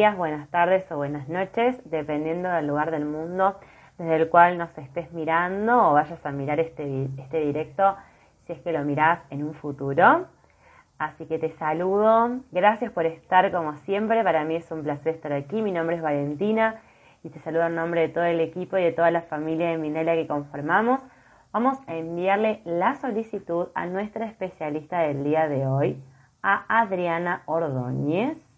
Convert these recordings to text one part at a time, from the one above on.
Buenas tardes o buenas noches, dependiendo del lugar del mundo desde el cual nos estés mirando o vayas a mirar este, este directo si es que lo mirás en un futuro. Así que te saludo, gracias por estar como siempre, para mí es un placer estar aquí, mi nombre es Valentina y te saludo en nombre de todo el equipo y de toda la familia de Mindalia que conformamos. Vamos a enviarle la solicitud a nuestra especialista del día de hoy, a Adriana Ordóñez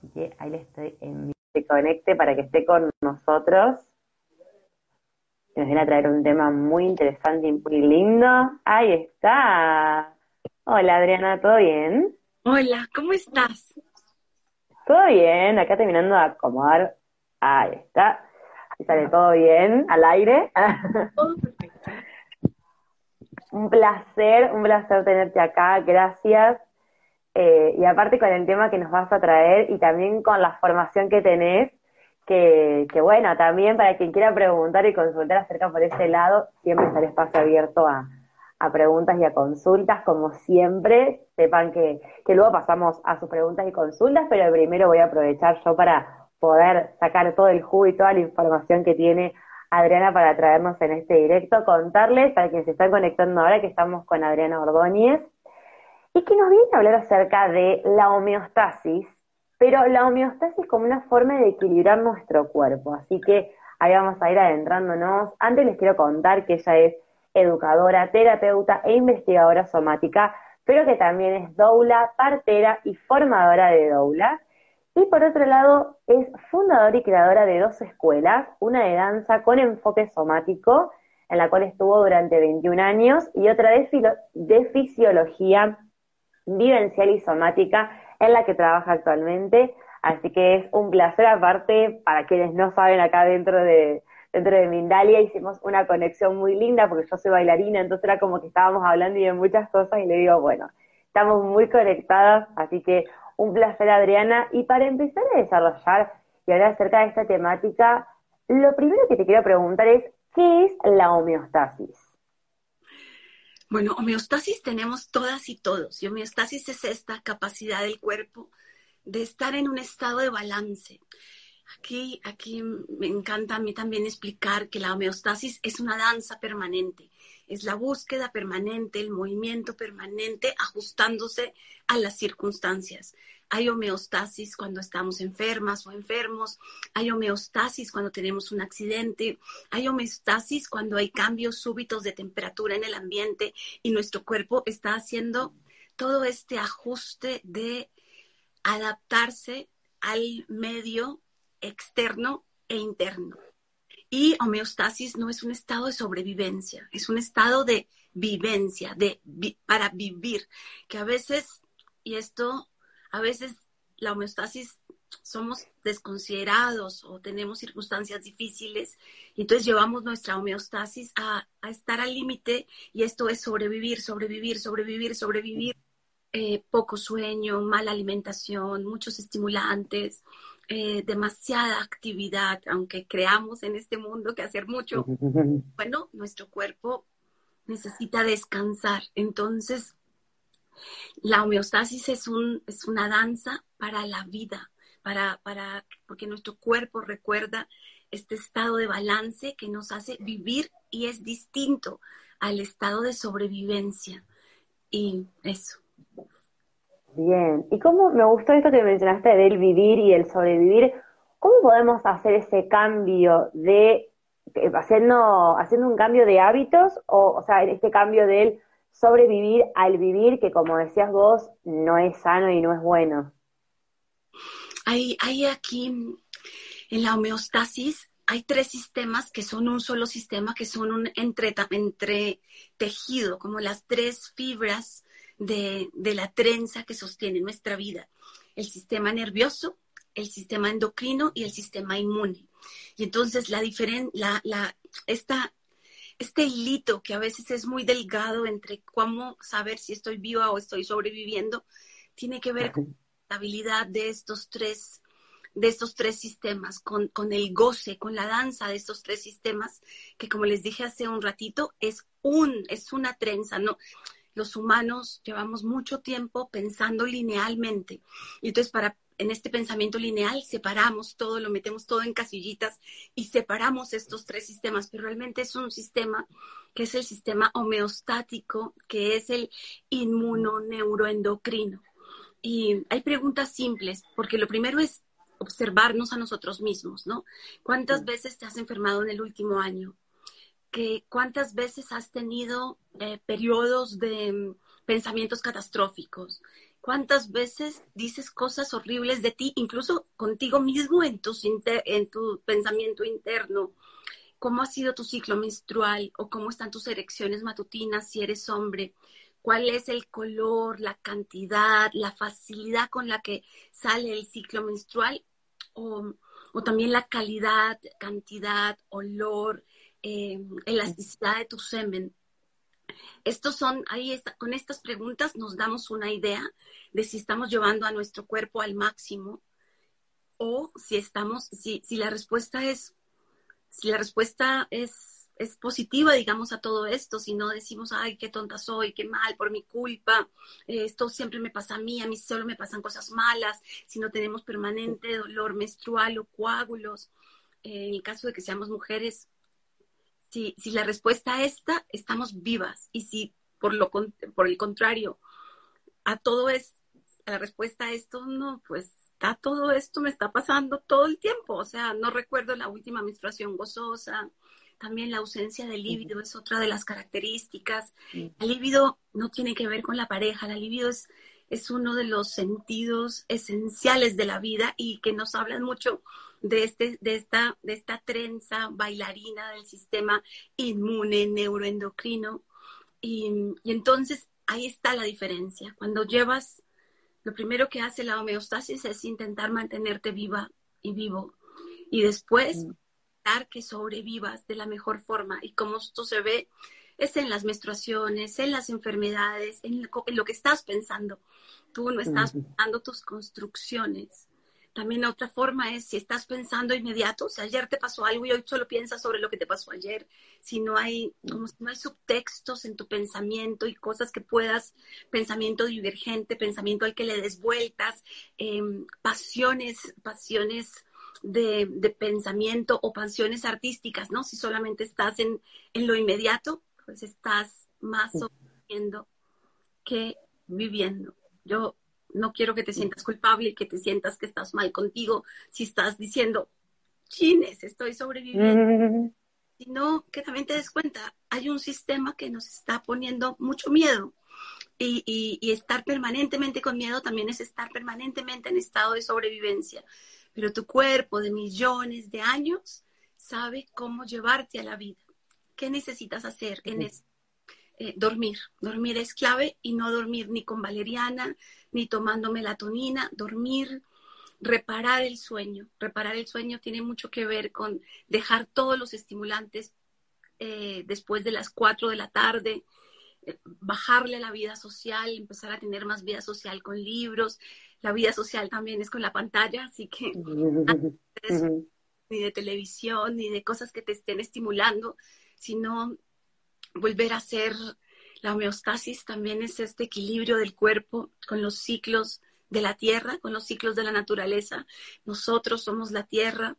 Así que ahí le estoy enviando que conecte para que esté con nosotros. Nos viene a traer un tema muy interesante y muy lindo. Ahí está. Hola Adriana, ¿todo bien? Hola, ¿cómo estás? Todo bien, acá terminando de acomodar. Ahí está. Ahí sale todo bien, al aire. Todo perfecto. un placer, un placer tenerte acá. Gracias eh, y aparte con el tema que nos vas a traer y también con la formación que tenés, que, que bueno, también para quien quiera preguntar y consultar acerca por ese lado, siempre está el espacio abierto a, a preguntas y a consultas, como siempre. Sepan que, que luego pasamos a sus preguntas y consultas, pero primero voy a aprovechar yo para poder sacar todo el jugo y toda la información que tiene Adriana para traernos en este directo, contarles para quienes se están conectando ahora que estamos con Adriana Ordóñez, y que nos viene a hablar acerca de la homeostasis, pero la homeostasis como una forma de equilibrar nuestro cuerpo. Así que ahí vamos a ir adentrándonos. Antes les quiero contar que ella es educadora, terapeuta e investigadora somática, pero que también es doula, partera y formadora de doula. Y por otro lado, es fundadora y creadora de dos escuelas, una de danza con enfoque somático, en la cual estuvo durante 21 años, y otra de, de fisiología vivencial y somática en la que trabaja actualmente. Así que es un placer aparte, para quienes no saben, acá dentro de, dentro de Mindalia hicimos una conexión muy linda porque yo soy bailarina, entonces era como que estábamos hablando y de muchas cosas y le digo, bueno, estamos muy conectadas, así que un placer Adriana. Y para empezar a desarrollar y hablar acerca de esta temática, lo primero que te quiero preguntar es, ¿qué es la homeostasis? Bueno, homeostasis tenemos todas y todos. Y homeostasis es esta capacidad del cuerpo de estar en un estado de balance. Aquí, aquí me encanta a mí también explicar que la homeostasis es una danza permanente, es la búsqueda permanente, el movimiento permanente ajustándose a las circunstancias hay homeostasis cuando estamos enfermas o enfermos, hay homeostasis cuando tenemos un accidente, hay homeostasis cuando hay cambios súbitos de temperatura en el ambiente y nuestro cuerpo está haciendo todo este ajuste de adaptarse al medio externo e interno. Y homeostasis no es un estado de sobrevivencia, es un estado de vivencia, de para vivir, que a veces, y esto a veces la homeostasis somos desconsiderados o tenemos circunstancias difíciles y entonces llevamos nuestra homeostasis a, estar al límite y esto es sobrevivir, sobrevivir, sobrevivir, sobrevivir. Eh, poco sueño, mala alimentación, muchos estimulantes, eh, demasiada actividad, aunque creamos en este mundo que hacer mucho, bueno, nuestro cuerpo necesita descansar. Entonces, la homeostasis es, un, es una danza para la vida, para, porque nuestro cuerpo recuerda este estado de balance que nos hace vivir y es distinto al estado de sobrevivencia. Y eso. Bien, y cómo me gustó esto que mencionaste del vivir y el sobrevivir, ¿cómo podemos hacer ese cambio de, haciendo, haciendo un cambio de hábitos o, o sea, este cambio del sobrevivir al vivir, que como decías vos, no es sano y no es bueno. hay, hay aquí en la homeostasis hay tres sistemas que son un solo sistema, que son un entre, entre tejido, como las tres fibras de, de, la trenza que sostiene nuestra vida. El sistema nervioso, el sistema endocrino y el sistema inmune. Y entonces la la, la, esta, este hilito que a veces es muy delgado entre cómo saber si estoy viva o estoy sobreviviendo, tiene que ver con la habilidad de estos tres de estos tres sistemas, con, con, el goce, con la danza de estos tres sistemas, que como les dije hace un ratito, es un, es una trenza, ¿no? Los humanos llevamos mucho tiempo pensando linealmente. Y entonces para en este pensamiento lineal separamos todo, lo metemos todo en casillitas y separamos estos tres sistemas, pero realmente es un sistema que es el sistema homeostático, que es el inmunoneuroendocrino. Y hay preguntas simples, porque lo primero es observarnos a nosotros mismos, ¿no? ¿Cuántas veces te has enfermado en el último año? ¿Qué, ¿Cuántas veces has tenido eh, periodos de mm, pensamientos catastróficos? ¿Cuántas veces dices cosas horribles de ti, incluso contigo mismo en tu, en tu pensamiento interno? ¿Cómo ha sido tu ciclo menstrual o cómo están tus erecciones matutinas si eres hombre? cuál es el color, la cantidad, la facilidad con la que sale el ciclo menstrual o, también la calidad, cantidad, olor, eh, elasticidad de tu semen. Estos son, ahí está, con estas preguntas nos damos una idea de si estamos llevando a nuestro cuerpo al máximo o si estamos, si, la respuesta es, si la respuesta es es positiva, digamos, a todo esto, si no decimos, ay, qué tonta soy, qué mal, por mi culpa, esto siempre me pasa a mí, a mí solo me pasan cosas malas, si no tenemos permanente dolor menstrual o coágulos, eh, en el caso de que seamos mujeres, si, si la respuesta a esta, estamos vivas, y si por, lo, por el contrario, a todo es, a la respuesta a esto, no, pues está todo esto me está pasando todo el tiempo, o sea, no recuerdo la última menstruación gozosa, también la ausencia del líbido es otra de las características. El líbido no tiene que ver con la pareja, el líbido es, es uno de los sentidos esenciales de la vida y que nos hablan mucho de, este, de, esta, de esta trenza bailarina del sistema inmune neuroendocrino. Y, y entonces ahí está la diferencia. Cuando llevas, lo primero que hace la homeostasis es intentar mantenerte viva y vivo. Y después que sobrevivas de la mejor forma. Y como esto se ve, es en las menstruaciones, en las enfermedades, en lo, que estás pensando. Tú no estás pensando tus construcciones. También otra forma es si estás pensando inmediato, si ayer te pasó algo y hoy solo piensas sobre lo que te pasó ayer, si no hay, como si no hay subtextos en tu pensamiento y cosas que puedas, pensamiento divergente, pensamiento al que le des vueltas, em, pasiones, pasiones de, pensamiento o pasiones artísticas, ¿no? Si solamente estás en, lo inmediato, pues estás más viviendo que viviendo. Yo no quiero que te sientas culpable que te sientas que estás mal contigo si estás diciendo, chines, estoy sobreviviendo. Sino que también te des cuenta, hay un sistema que nos está poniendo mucho miedo. Y, y, estar permanentemente con miedo también es estar permanentemente en estado de sobrevivencia pero tu cuerpo de millones de años sabe cómo llevarte a la vida. ¿Qué necesitas hacer en eso? Eh, dormir. Dormir es clave y no dormir ni con valeriana, ni tomando melatonina, dormir, reparar el sueño. Reparar el sueño tiene mucho que ver con dejar todos los estimulantes eh, después de las 4 de la tarde, eh, bajarle la vida social, empezar a tener más vida social con libros, la vida social también es con la pantalla, así que ni de televisión, ni de cosas que te estén estimulando, sino volver a hacer la homeostasis también es este equilibrio del cuerpo con los ciclos de la tierra, con los ciclos de la naturaleza. Nosotros somos la tierra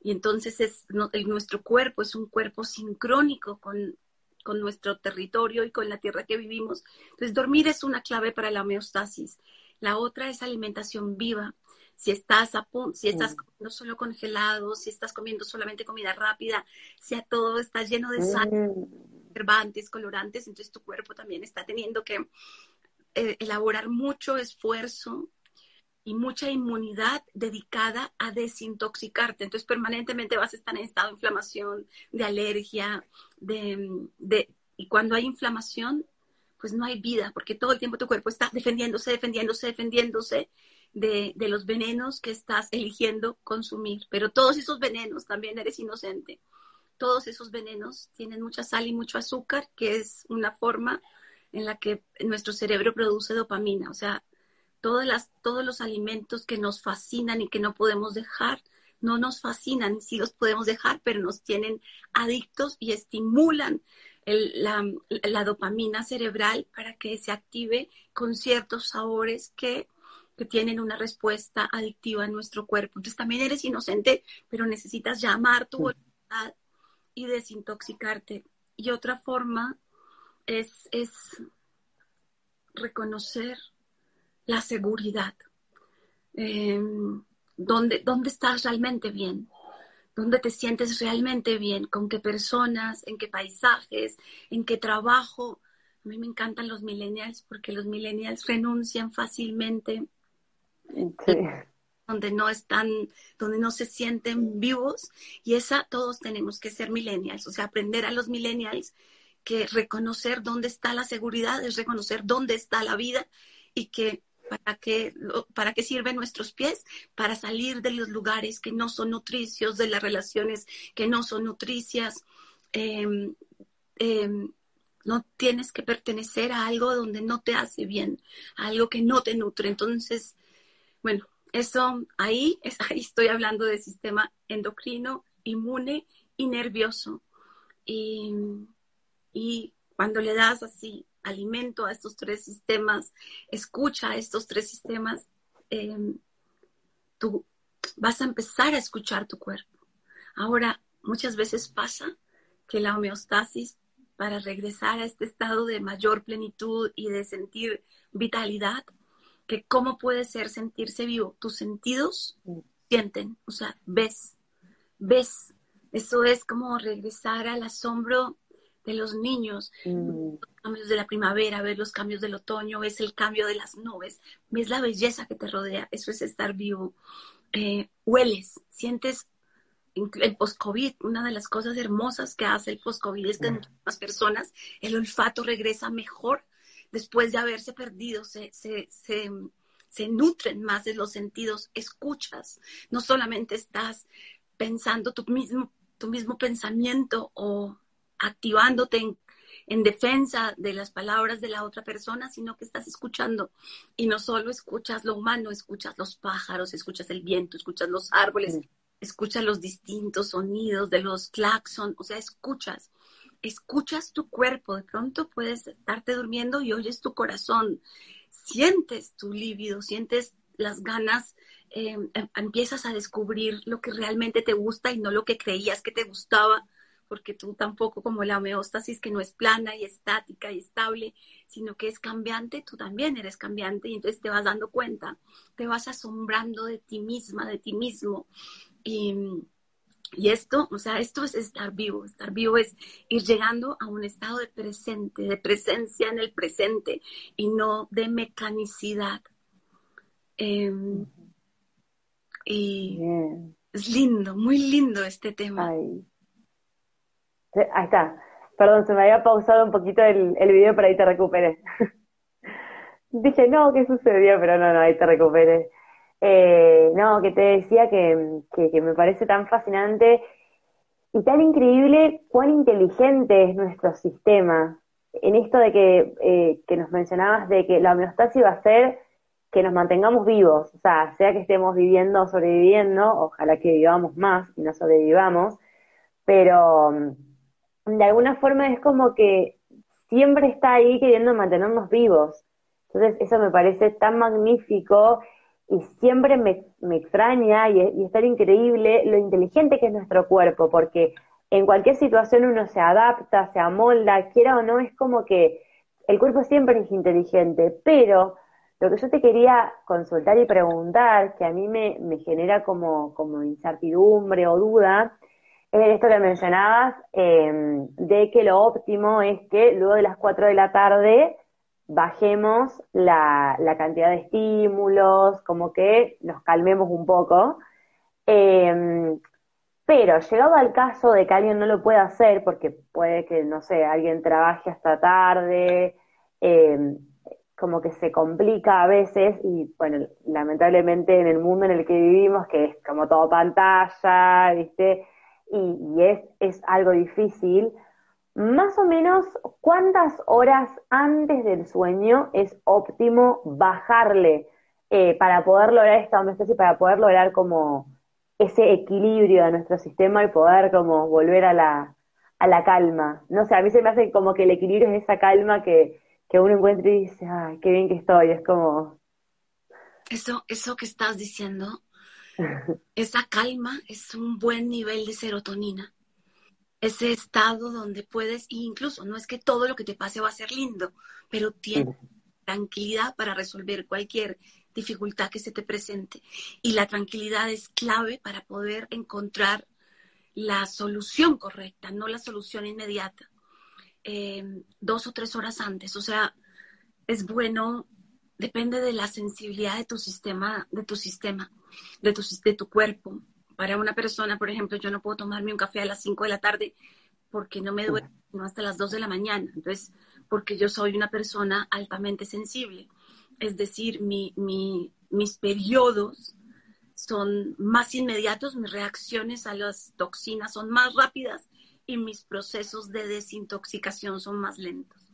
y entonces es, nuestro cuerpo es un cuerpo sincrónico con, con nuestro territorio y con la tierra que vivimos. Entonces dormir es una clave para la homeostasis. La otra es alimentación viva. Si estás, a, si estás mm. comiendo solo congelado, si estás comiendo solamente comida rápida, si a todo está lleno de sal, mm. colorantes, entonces tu cuerpo también está teniendo que eh, elaborar mucho esfuerzo y mucha inmunidad dedicada a desintoxicarte. Entonces permanentemente vas a estar en estado de inflamación, de alergia, de, de, y cuando hay inflamación, pues no hay vida, porque todo el tiempo tu cuerpo está defendiéndose, defendiéndose, defendiéndose de, los venenos que estás eligiendo consumir. Pero todos esos venenos también eres inocente. Todos esos venenos tienen mucha sal y mucho azúcar, que es una forma en la que nuestro cerebro produce dopamina. O sea, todos los alimentos que nos fascinan y que no podemos dejar, no nos fascinan, sí los podemos dejar, pero nos tienen adictos y estimulan la, la, dopamina cerebral para que se active con ciertos sabores que, que, tienen una respuesta adictiva en nuestro cuerpo. Entonces también eres inocente, pero necesitas llamar tu voluntad y desintoxicarte. Y otra forma es, es reconocer la seguridad. Em, ¿dónde, ¿Dónde estás realmente bien? ¿Dónde te sientes realmente bien? ¿Con qué personas? ¿En qué paisajes? ¿En qué trabajo? A mí me encantan los millennials porque los millennials renuncian fácilmente. Donde no están, donde no se sienten vivos y esa todos tenemos que ser millennials, o sea, aprender a los millennials que reconocer dónde está la seguridad es reconocer dónde está la vida y que para qué, para qué sirven nuestros pies, para salir de los lugares que no son nutricios, de las relaciones que no son nutricias. Em, em, no tienes que pertenecer a algo donde no te hace bien, algo que no te nutre. Entonces, bueno, eso ahí, ahí estoy hablando del sistema endocrino, inmune y nervioso. Y, y cuando le das así alimento a estos tres sistemas, escucha a estos tres sistemas, em, tú vas a empezar a escuchar tu cuerpo. Ahora, muchas veces pasa que la homeostasis, para regresar a este estado de mayor plenitud y de sentir vitalidad, que cómo puede ser sentirse vivo. Tus sentidos sienten, o sea, ves, ves. Eso es como regresar al asombro de los niños, mm. los cambios de la primavera, ver los cambios del otoño, ves el cambio de las nubes, ves la belleza que te rodea, eso es estar vivo. Eh, hueles, sientes el post-COVID, una de las cosas hermosas que hace el post-COVID es que en las personas el olfato regresa mejor después de haberse perdido, se, se, se, se nutren más de los sentidos, escuchas, no solamente estás pensando tu mismo, tu mismo pensamiento o activándote en, defensa de las palabras de la otra persona, sino que estás escuchando. Y no solo escuchas lo humano, escuchas los pájaros, escuchas el viento, escuchas los árboles, escuchas los distintos sonidos de los claxon, o sea, escuchas. Escuchas tu cuerpo, de pronto puedes estarte durmiendo y oyes tu corazón, sientes tu líbido, sientes las ganas, eh, em, empiezas a descubrir lo que realmente te gusta y no lo que creías que te gustaba porque tú tampoco como la homeostasis que no es plana y estática y estable, sino que es cambiante, tú también eres cambiante y entonces te vas dando cuenta, te vas asombrando de ti misma, de ti mismo. Y esto, o sea, esto es estar vivo, estar vivo es ir llegando a un estado de presente, de presencia en el presente y no de mecanicidad. Em, y es lindo, muy lindo este tema. Ahí está. Perdón, se me había pausado un poquito el, el video, pero ahí te recuperé. Dije, no, ¿qué sucedió? Pero no, no, ahí te recuperé. Eh, no, que te decía que, me parece tan fascinante y tan increíble cuán inteligente es nuestro sistema. En esto de que, eh, que nos mencionabas de que la homeostasis va a ser que nos mantengamos vivos, o sea, sea que estemos viviendo o sobreviviendo, ojalá que vivamos más y no sobrevivamos, pero de alguna forma es como que siempre está ahí queriendo mantenernos vivos. Entonces eso me parece tan magnífico y siempre me, extraña y, y es tan increíble lo inteligente que es nuestro cuerpo, porque en cualquier situación uno se adapta, se amolda, quiera o no, es como que el cuerpo siempre es inteligente, pero lo que yo te quería consultar y preguntar, que a mí me, me genera como, como incertidumbre o duda, es esto que mencionabas, em, de que lo óptimo es que luego de las 4 de la tarde bajemos la, cantidad de estímulos, como que nos calmemos un poco. Em, pero llegado al caso de que alguien no lo pueda hacer, porque puede que, no sé, alguien trabaje hasta tarde, em, como que se complica a veces y, bueno, lamentablemente en el mundo en el que vivimos, que es como todo pantalla, ¿viste? Y, y es, es algo difícil más o menos, ¿cuántas horas antes del sueño es óptimo bajarle eh, para poder lograr esta homeostasis, para poder lograr como ese equilibrio de nuestro sistema y poder como volver a la, a la calma? No sé, a mí se me hace como que el equilibrio es esa calma que, que uno encuentra y dice, ay, qué bien que estoy, es como... Eso, eso que estás diciendo, esa calma es un buen nivel de serotonina ese estado donde puedes, e incluso no es que todo lo que te pase va a ser lindo, pero tienes tranquilidad para resolver cualquier dificultad que se te presente. Y la tranquilidad es clave para poder encontrar la solución correcta, no la solución inmediata, em, dos o tres horas antes. O sea, es bueno, depende de la sensibilidad de tu sistema, de tu sistema, de tu, de tu cuerpo, para una persona, por ejemplo, yo no puedo tomarme un café a las 5 de la tarde porque no me duele sino hasta las 2 de la mañana. Entonces, porque yo soy una persona altamente sensible. Es decir, mi, mis periodos son más inmediatos, mis reacciones a las toxinas son más rápidas y mis procesos de desintoxicación son más lentos.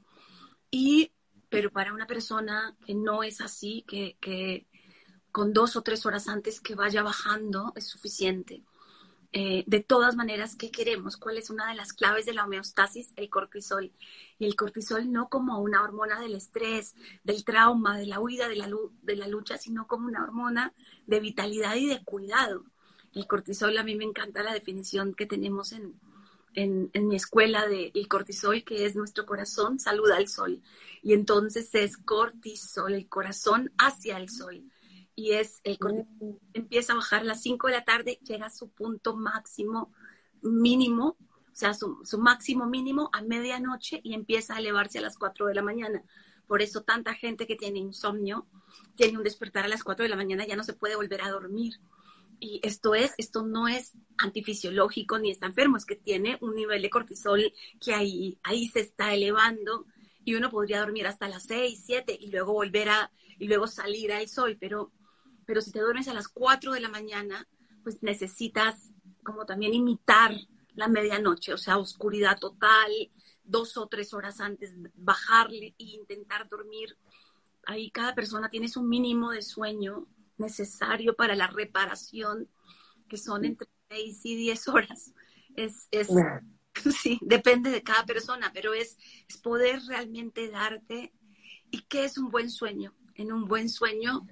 Y, pero para una persona que no es así, que, que con dos o tres horas antes que vaya bajando es suficiente. Eh, de todas maneras, ¿qué queremos? ¿Cuál es una de las claves de la homeostasis? El cortisol. Y el cortisol no como una hormona del estrés, del trauma, de la huida, de la, de lucha, sino como una hormona de vitalidad y de cuidado. El cortisol, a mí me encanta la definición que tenemos en, en, mi escuela de el cortisol, que es nuestro corazón, saluda al sol. Y entonces es cortisol, el corazón hacia el sol y es el cortisol empieza a bajar a las 5 de la tarde, llega a su punto máximo mínimo, o sea, su, su, máximo mínimo a medianoche y empieza a elevarse a las 4 de la mañana. Por eso tanta gente que tiene insomnio tiene un despertar a las 4 de la mañana, ya no se puede volver a dormir. Y esto es, esto no es antifisiológico ni está enfermo, es que tiene un nivel de cortisol que ahí, ahí se está elevando y uno podría dormir hasta las 6, 7 y luego volver a, y luego salir al sol, pero pero si te duermes a las 4 de la mañana, pues necesitas como también imitar la medianoche, o sea, oscuridad total, dos o tres horas antes, bajarle e intentar dormir. Ahí cada persona tiene su mínimo de sueño necesario para la reparación, que son entre 6 y 10 horas. Es, es sí, depende de cada persona, pero es, es poder realmente darte. ¿Y qué es un buen sueño? En un buen sueño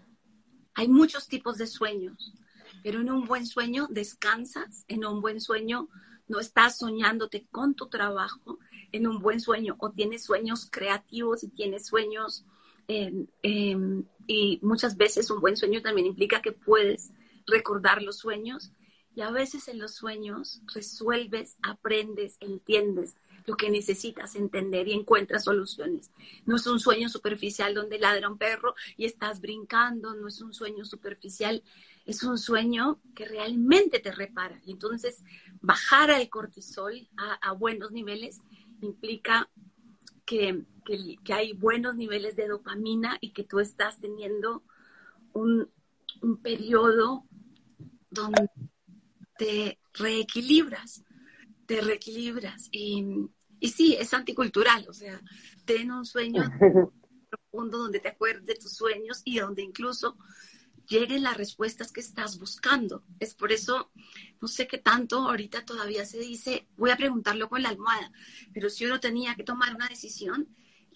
hay muchos tipos de sueños, pero en un buen sueño descansas, en un buen sueño no estás soñándote con tu trabajo, en un buen sueño o tienes sueños creativos y tienes sueños em, em, y muchas veces un buen sueño también implica que puedes recordar los sueños y a veces en los sueños resuelves, aprendes, entiendes lo que necesitas entender y encuentras soluciones. No es un sueño superficial donde ladra un perro y estás brincando, no es un sueño superficial, es un sueño que realmente te repara. Y entonces bajar el cortisol a, buenos niveles implica que, hay buenos niveles de dopamina y que tú estás teniendo un, un periodo donde te reequilibras, te reequilibras. Y, y sí, es anticultural, o sea, ten un sueño profundo donde te acuerdes de tus sueños y donde incluso lleguen las respuestas que estás buscando. Es por eso, no sé qué tanto ahorita todavía se dice, voy a preguntarlo con la almohada, pero si uno tenía que tomar una decisión,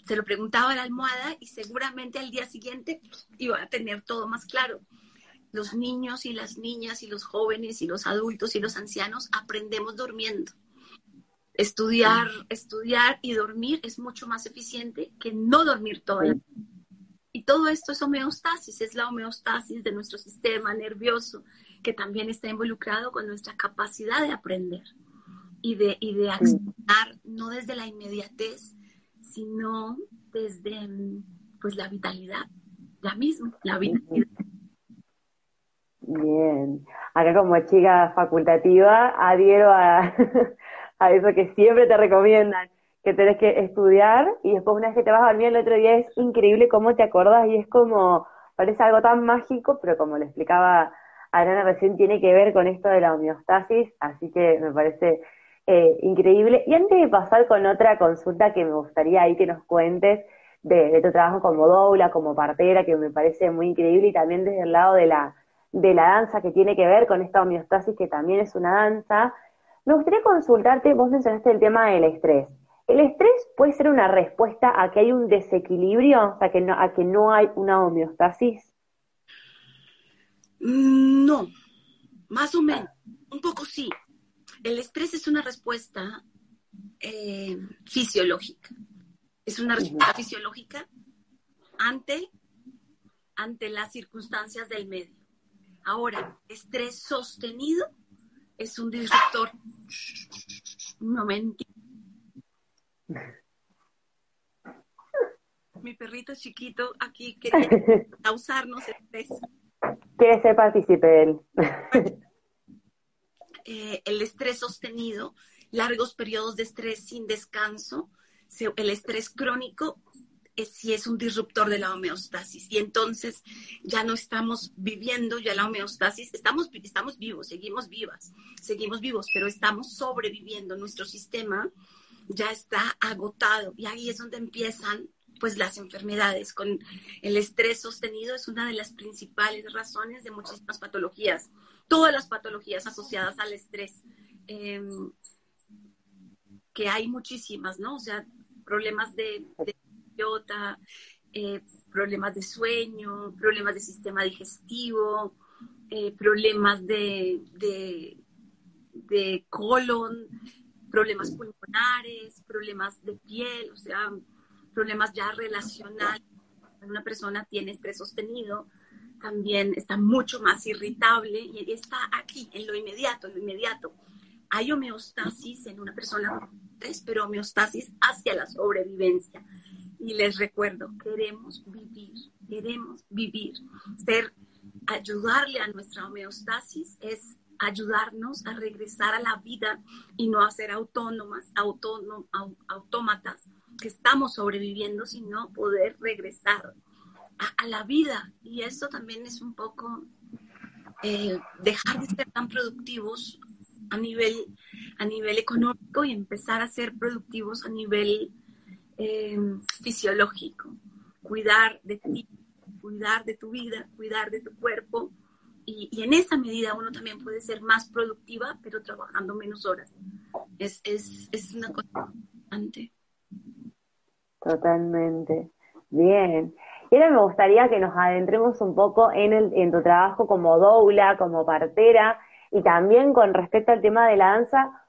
se lo preguntaba a la almohada y seguramente al día siguiente iba a tener todo más claro. Los niños y las niñas y los jóvenes y los adultos y los ancianos aprendemos durmiendo. Estudiar, estudiar y dormir es mucho más eficiente que no dormir todo el Y todo esto es homeostasis, es la homeostasis de nuestro sistema nervioso, que también está involucrado con nuestra capacidad de aprender y de, y accionar no desde la inmediatez, sino desde, pues la vitalidad, la misma, la vitalidad. Bien, acá como chica facultativa adhiero a, a eso que siempre te recomiendan, que tenés que estudiar y después una vez que te vas a dormir el otro día es increíble cómo te acordás y es como, parece algo tan mágico, pero como le explicaba Adriana recién, tiene que ver con esto de la homeostasis, así que me parece eh, increíble. Y antes de pasar con otra consulta que me gustaría ahí que nos cuentes de, tu trabajo como doula, como partera, que me parece muy increíble, y también desde el lado de la, de la danza que tiene que ver con esta homeostasis, que también es una danza, me gustaría consultarte, vos mencionaste el tema del estrés. ¿El estrés puede ser una respuesta a que hay un desequilibrio, o sea, que no, a que no hay una homeostasis? Mm, no, más o menos, un poco sí. El estrés es una respuesta eh, fisiológica. Es una respuesta fisiológica ante, ante las circunstancias del medio. Ahora, estrés sostenido es un disruptor. Un momentito. Mi perrito chiquito aquí quiere causarnos estrés. Quiere ser partícipe él. Eh, el estrés sostenido, largos periodos de estrés sin descanso, el estrés crónico es, si es un disruptor de la homeostasis. Y entonces ya no estamos viviendo ya la homeostasis, estamos, estamos vivos, seguimos vivas, seguimos vivos, pero estamos sobreviviendo, nuestro sistema ya está agotado. Y ahí es donde empiezan pues las enfermedades. Con el estrés sostenido es una de las principales razones de muchísimas patologías todas las patologías asociadas al estrés, em, que hay muchísimas, ¿no? O sea, problemas de eh, problemas de sueño, problemas de sistema digestivo, eh, problemas de, de, colon, problemas pulmonares, problemas de piel, o sea, problemas ya relacionales. Una persona tiene estrés sostenido, también está mucho más irritable y está aquí, en lo inmediato, en lo inmediato. Hay homeostasis en una persona, pero homeostasis hacia la sobrevivencia. Y les recuerdo, queremos vivir, queremos vivir. Ser, ayudarle a nuestra homeostasis es ayudarnos a regresar a la vida y no a ser autónomas, autómatas, que estamos sobreviviendo, sino poder regresar a, la vida. Y eso también es un poco eh, dejar de ser tan productivos a nivel, a nivel económico y empezar a ser productivos a nivel eh, fisiológico. Cuidar de ti, cuidar de tu vida, cuidar de tu cuerpo. Y, y, en esa medida uno también puede ser más productiva, pero trabajando menos horas. Es, es, es una cosa importante. Totalmente. Bien. Y ahora me gustaría que nos adentremos un poco en, el, en tu trabajo como doula, como partera, y también con respecto al tema de la danza.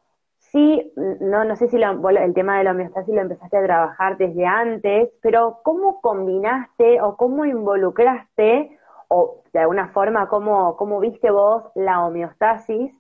Sí, no, no sé si el tema de la homeostasis lo empezaste a trabajar desde antes, pero ¿cómo combinaste o cómo involucraste, o de alguna forma, cómo, cómo viste vos la homeostasis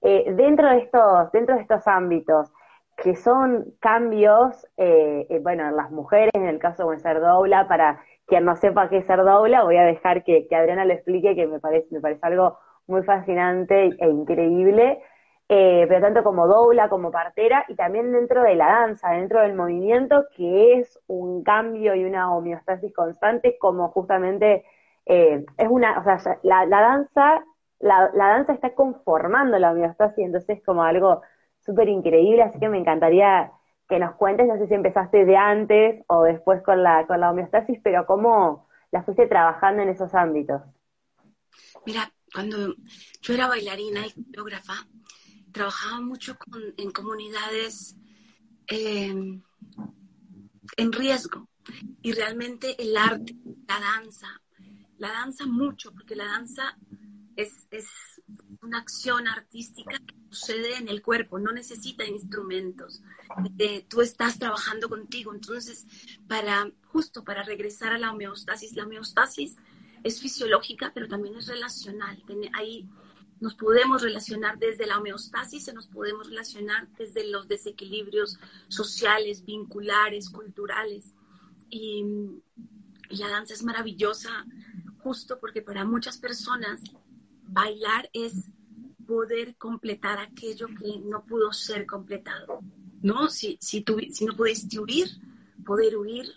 eh, dentro, de estos, dentro de estos ámbitos? que son cambios, eh, eh, bueno, en las mujeres, en el caso de ser doula, para quien no sepa qué es ser doula, voy a dejar que, Adriana lo explique, que me parece, me parece algo muy fascinante e increíble, eh, pero tanto como doula, como partera, y también dentro de la danza, dentro del movimiento, que es un cambio y una homeostasis constante, como justamente eh, es una, o sea, la, danza, la, la, danza está conformando la homeostasis, entonces es como algo súper increíble, así que me encantaría que nos cuentes, no sé si empezaste de antes o después con la, con la homeostasis, pero cómo la fuiste trabajando en esos ámbitos. Mira, cuando yo era bailarina y coreógrafa, trabajaba mucho en comunidades em, en riesgo y realmente el arte, la danza, la danza mucho, porque la danza es, es una acción artística que sucede en el cuerpo, no necesita instrumentos. Eh, tú estás trabajando contigo, entonces para justo para regresar a la homeostasis, la homeostasis es fisiológica, pero también es relacional. Ahí nos podemos relacionar desde la homeostasis, se nos podemos relacionar desde los desequilibrios sociales, vinculares, culturales. Y, la danza es maravillosa justo porque para muchas personas bailar es poder completar aquello que no pudo ser completado, ¿no? Si, si, si no pudiste huir, poder huir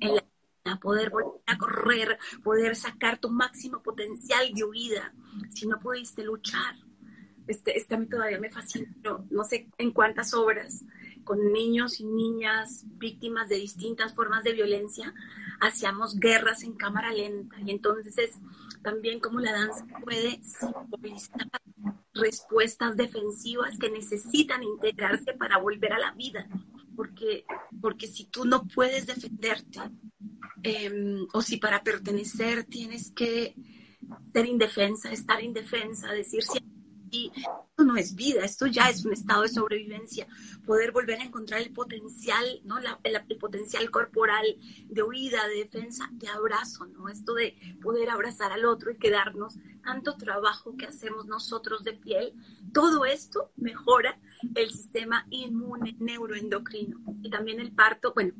en la poder volver a correr, poder sacar tu máximo potencial de huida. Si no pudiste luchar, este, este a mí todavía me fascina, no sé en cuántas obras, con niños y niñas víctimas de distintas formas de violencia, hacíamos guerras en cámara lenta. Y entonces es también como la danza puede simbolizar respuestas defensivas que necesitan integrarse para volver a la vida. Porque, porque si tú no puedes defenderte, em, o si para pertenecer tienes que ser indefensa, estar indefensa, decir y esto no es vida, esto ya es un estado de sobrevivencia. Poder volver a encontrar el potencial, ¿no? el, potencial corporal de huida, de defensa, de abrazo, ¿no? Esto de poder abrazar al otro y quedarnos, tanto trabajo que hacemos nosotros de piel, todo esto mejora el sistema inmune neuroendocrino. Y también el parto, bueno,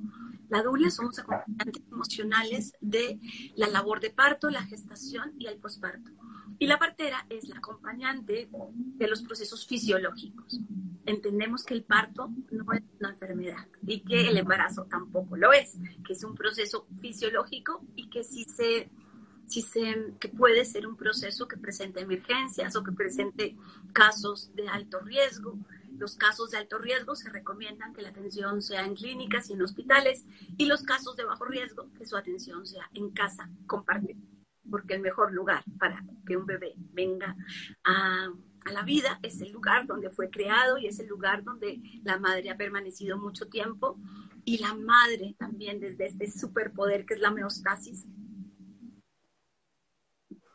la dula somos acompañantes emocionales de la labor de parto, la gestación y el posparto. Y la partera es la acompañante de los procesos fisiológicos. Entendemos que el parto no es una enfermedad y que el embarazo tampoco lo es, que es un proceso fisiológico y que sí se, sí se, que puede ser un proceso que presente emergencias o que presente casos de alto riesgo. Los casos de alto riesgo se recomiendan que la atención sea en clínicas y en hospitales y los casos de bajo riesgo que su atención sea en casa compartida porque el mejor lugar para que un bebé venga a, la vida es el lugar donde fue creado y es el lugar donde la madre ha permanecido mucho tiempo y la madre también desde este superpoder que es la homeostasis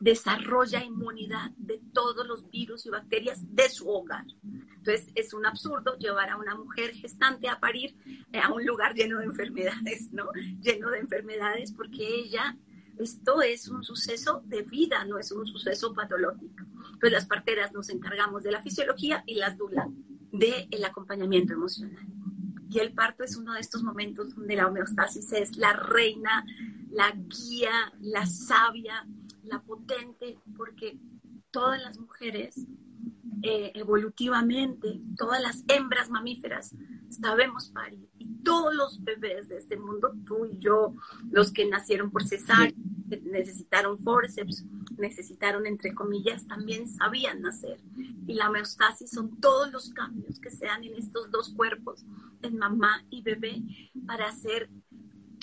desarrolla inmunidad de todos los virus y bacterias de su hogar. Entonces es un absurdo llevar a una mujer gestante a parir eh, a un lugar lleno de enfermedades, ¿no? Lleno de enfermedades porque ella esto es un suceso de vida, no es un suceso patológico. Pues las parteras nos encargamos de la fisiología y las dulas del acompañamiento emocional. Y el parto es uno de estos momentos donde la homeostasis es la reina, la guía, la sabia, la potente, porque todas las mujeres eh, evolutivamente, todas las hembras mamíferas sabemos parir. Y todos los bebés de este mundo, tú y yo, los que nacieron por cesárea, necesitaron forceps, necesitaron, entre comillas, también sabían nacer. Y la homeostasis son todos los cambios que se dan en estos dos cuerpos, en mamá y bebé, para hacer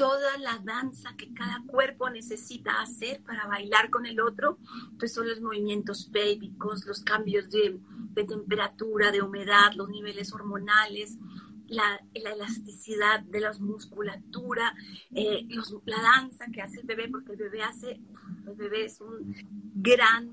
toda la danza que cada cuerpo necesita hacer para bailar con el otro, pues son los movimientos pélvicos, los cambios de, temperatura, de humedad, los niveles hormonales, la, elasticidad de la musculatura, eh, la danza que hace el bebé, porque el bebé hace, el bebé es un gran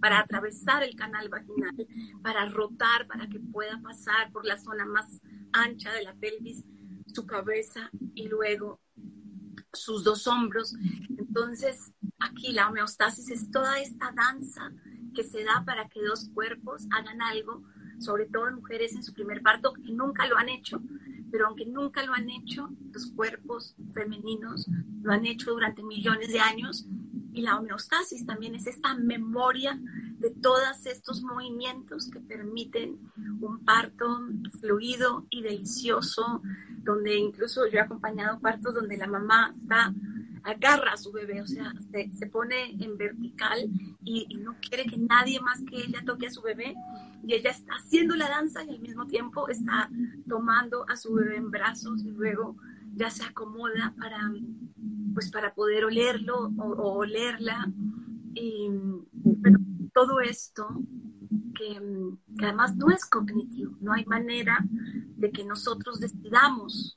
para atravesar el canal vaginal, para rotar, para que pueda pasar por la zona más ancha de la pelvis, su cabeza y luego sus dos hombros. Entonces, aquí la homeostasis es toda esta danza que se da para que dos cuerpos hagan algo, sobre todo mujeres en su primer parto, que nunca lo han hecho, pero aunque nunca lo han hecho, los cuerpos femeninos lo han hecho durante millones de años la homeostasis también es esta memoria de todos estos movimientos que permiten un parto fluido y delicioso, donde incluso yo he acompañado partos donde la mamá está agarra a su bebé, o sea, se, pone en vertical y, no quiere que nadie más que ella toque a su bebé. Y ella está haciendo la danza y al mismo tiempo está tomando a su bebé en brazos y luego ya se acomoda para pues para poder olerlo o, olerla. Y, todo esto que, además no es cognitivo, no hay manera de que nosotros decidamos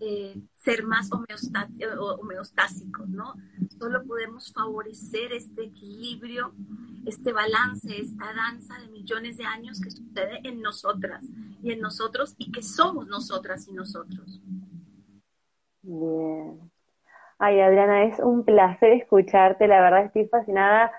eh, ser más homeostásicos, ¿no? Solo podemos favorecer este equilibrio, este balance, esta danza de millones de años que sucede en nosotras y en nosotros y que somos nosotras y nosotros. Bien. Ay, Adriana, es un placer escucharte, la verdad estoy fascinada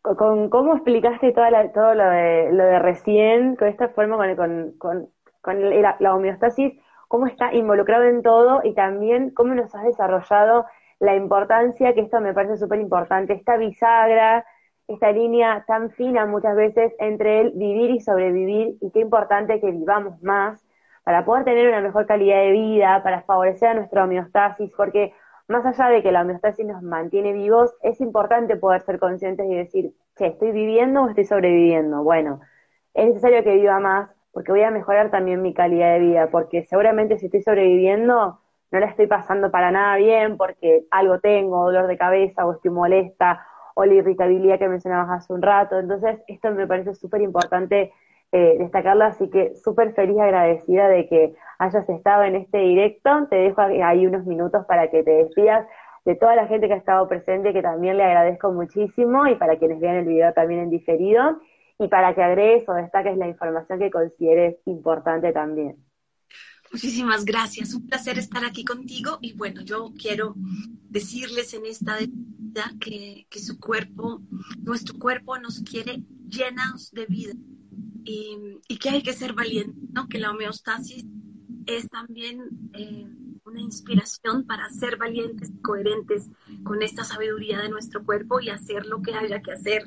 con, cómo explicaste toda todo lo de, lo de recién, con esta forma, con, con, con, la, homeostasis cómo está involucrado en todo y también cómo nos has desarrollado la importancia, que esto me parece súper importante, esta bisagra, esta línea tan fina muchas veces entre el vivir y sobrevivir y qué importante que vivamos más para poder tener una mejor calidad de vida, para favorecer a nuestra homeostasis, porque más allá de que la homeostasis nos mantiene vivos, es importante poder ser conscientes y decir, che, ¿estoy viviendo o estoy sobreviviendo? Bueno, es necesario que viva más porque voy a mejorar también mi calidad de vida, porque seguramente si estoy sobreviviendo no la estoy pasando para nada bien porque algo tengo, dolor de cabeza o estoy molesta o la irritabilidad que mencionabas hace un rato. Entonces, esto me parece súper importante eh, destacarlo, así que súper feliz agradecida de que hayas estado en este directo. Te dejo ahí unos minutos para que te despidas de toda la gente que ha estado presente, que también le agradezco muchísimo, y para quienes vean el video también en diferido, y para que agregues o destaques la información que consideres importante también. Muchísimas gracias, un placer estar aquí contigo y bueno, yo quiero decirles en esta vida que, que su cuerpo, nuestro cuerpo nos quiere llenos de vida y, que hay que ser valiente, ¿no? que la homeostasis es también eh, una inspiración para ser valientes coherentes con esta sabiduría de nuestro cuerpo y hacer lo que haya que hacer.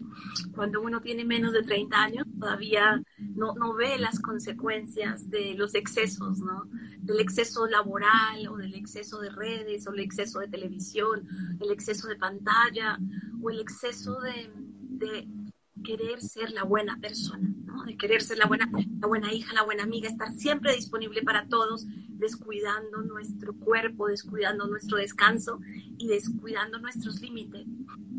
Cuando uno tiene menos de 30 años, todavía no, no ve las consecuencias de los excesos, ¿no? Del exceso laboral o del exceso de redes o el exceso de televisión, el exceso de pantalla o el exceso de querer ser la buena persona, ¿no? de querer ser la buena, la buena hija, la buena amiga, estar siempre disponible para todos, descuidando nuestro cuerpo, descuidando nuestro descanso y descuidando nuestros límites.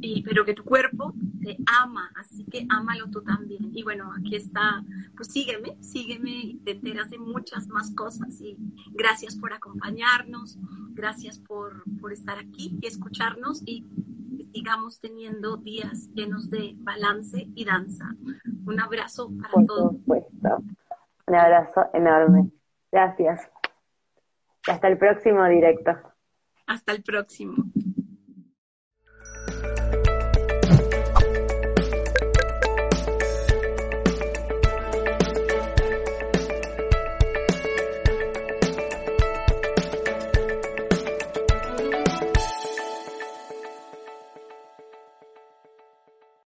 Y, pero que tu cuerpo te ama, así que ámalo tú también. Y bueno, aquí está, pues sígueme, sígueme te enteras de muchas más cosas. Y gracias por acompañarnos, gracias por, por estar aquí y escucharnos y sigamos teniendo días llenos de balance y danza. Un abrazo para todos. Un abrazo enorme. Gracias. hasta el próximo directo. Hasta el próximo.